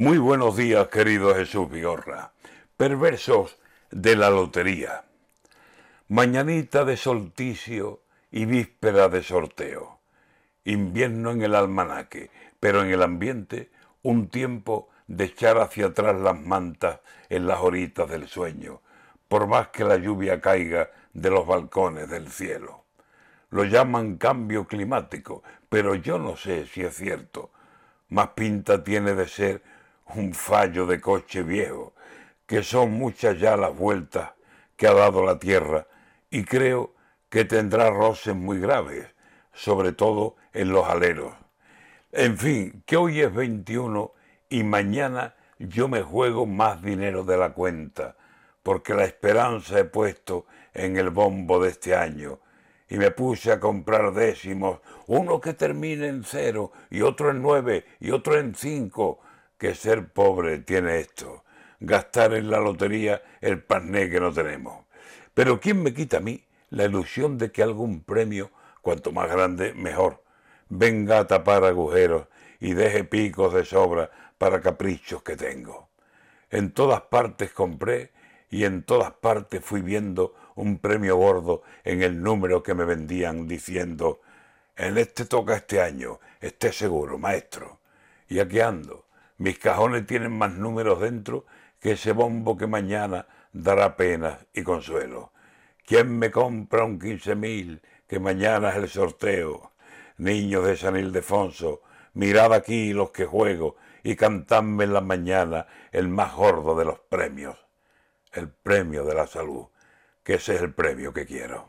Muy buenos días, querido Jesús Vigorra. Perversos de la lotería. Mañanita de solsticio y víspera de sorteo. Invierno en el almanaque, pero en el ambiente un tiempo de echar hacia atrás las mantas en las horitas del sueño, por más que la lluvia caiga de los balcones del cielo. Lo llaman cambio climático, pero yo no sé si es cierto. Más pinta tiene de ser un fallo de coche viejo, que son muchas ya las vueltas que ha dado la Tierra y creo que tendrá roces muy graves, sobre todo en los aleros. En fin, que hoy es 21 y mañana yo me juego más dinero de la cuenta, porque la esperanza he puesto en el bombo de este año y me puse a comprar décimos, uno que termine en cero y otro en nueve y otro en cinco, que ser pobre tiene esto, gastar en la lotería el pané que no tenemos. Pero ¿quién me quita a mí la ilusión de que algún premio, cuanto más grande, mejor, venga a tapar agujeros y deje picos de sobra para caprichos que tengo? En todas partes compré y en todas partes fui viendo un premio gordo en el número que me vendían diciendo, en este toca este año, esté seguro, maestro. Y aquí ando, mis cajones tienen más números dentro que ese bombo que mañana dará penas y consuelo. ¿Quién me compra un quince mil que mañana es el sorteo? Niños de San Ildefonso, mirad aquí los que juego y cantadme en la mañana el más gordo de los premios, el premio de la salud, que ese es el premio que quiero.